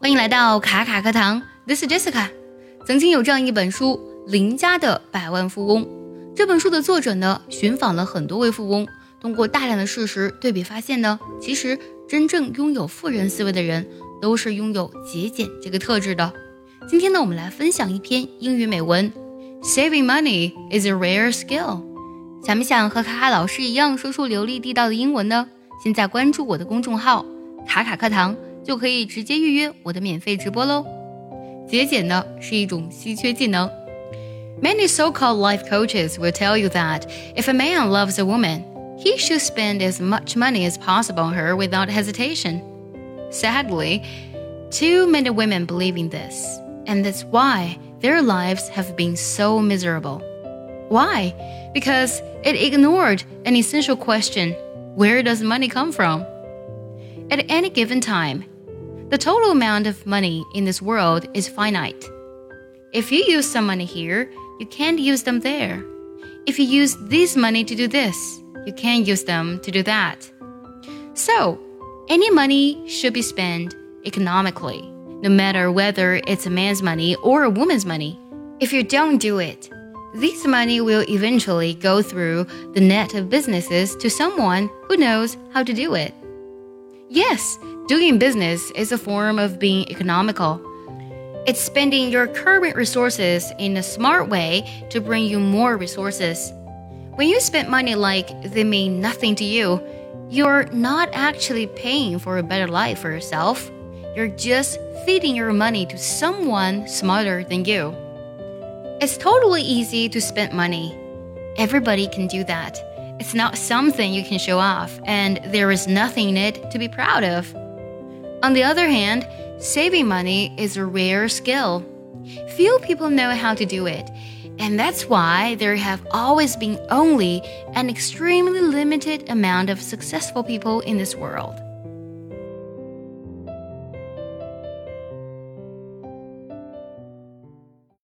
欢迎来到卡卡课堂，This is Jessica。曾经有这样一本书《邻家的百万富翁》。这本书的作者呢，寻访了很多位富翁，通过大量的事实对比，发现呢，其实真正拥有富人思维的人，都是拥有节俭这个特质的。今天呢，我们来分享一篇英语美文：Saving money is a rare skill。想不想和卡卡老师一样说出流利地道的英文呢？现在关注我的公众号“卡卡课堂”。就可以直接预约我的免费直播喽。节俭呢是一种稀缺技能。Many so-called life coaches will tell you that if a man loves a woman, he should spend as much money as possible on her without hesitation. Sadly, too many women believe in this, and that's why their lives have been so miserable. Why? Because it ignored an essential question where does money come from? At any given time, the total amount of money in this world is finite. If you use some money here, you can't use them there. If you use this money to do this, you can't use them to do that. So, any money should be spent economically, no matter whether it's a man's money or a woman's money. If you don't do it, this money will eventually go through the net of businesses to someone who knows how to do it. Yes, doing business is a form of being economical. It's spending your current resources in a smart way to bring you more resources. When you spend money like they mean nothing to you, you're not actually paying for a better life for yourself. You're just feeding your money to someone smarter than you. It's totally easy to spend money. Everybody can do that. It's not something you can show off, and there is nothing in it to be proud of. On the other hand, saving money is a rare skill. Few people know how to do it, and that's why there have always been only an extremely limited amount of successful people in this world.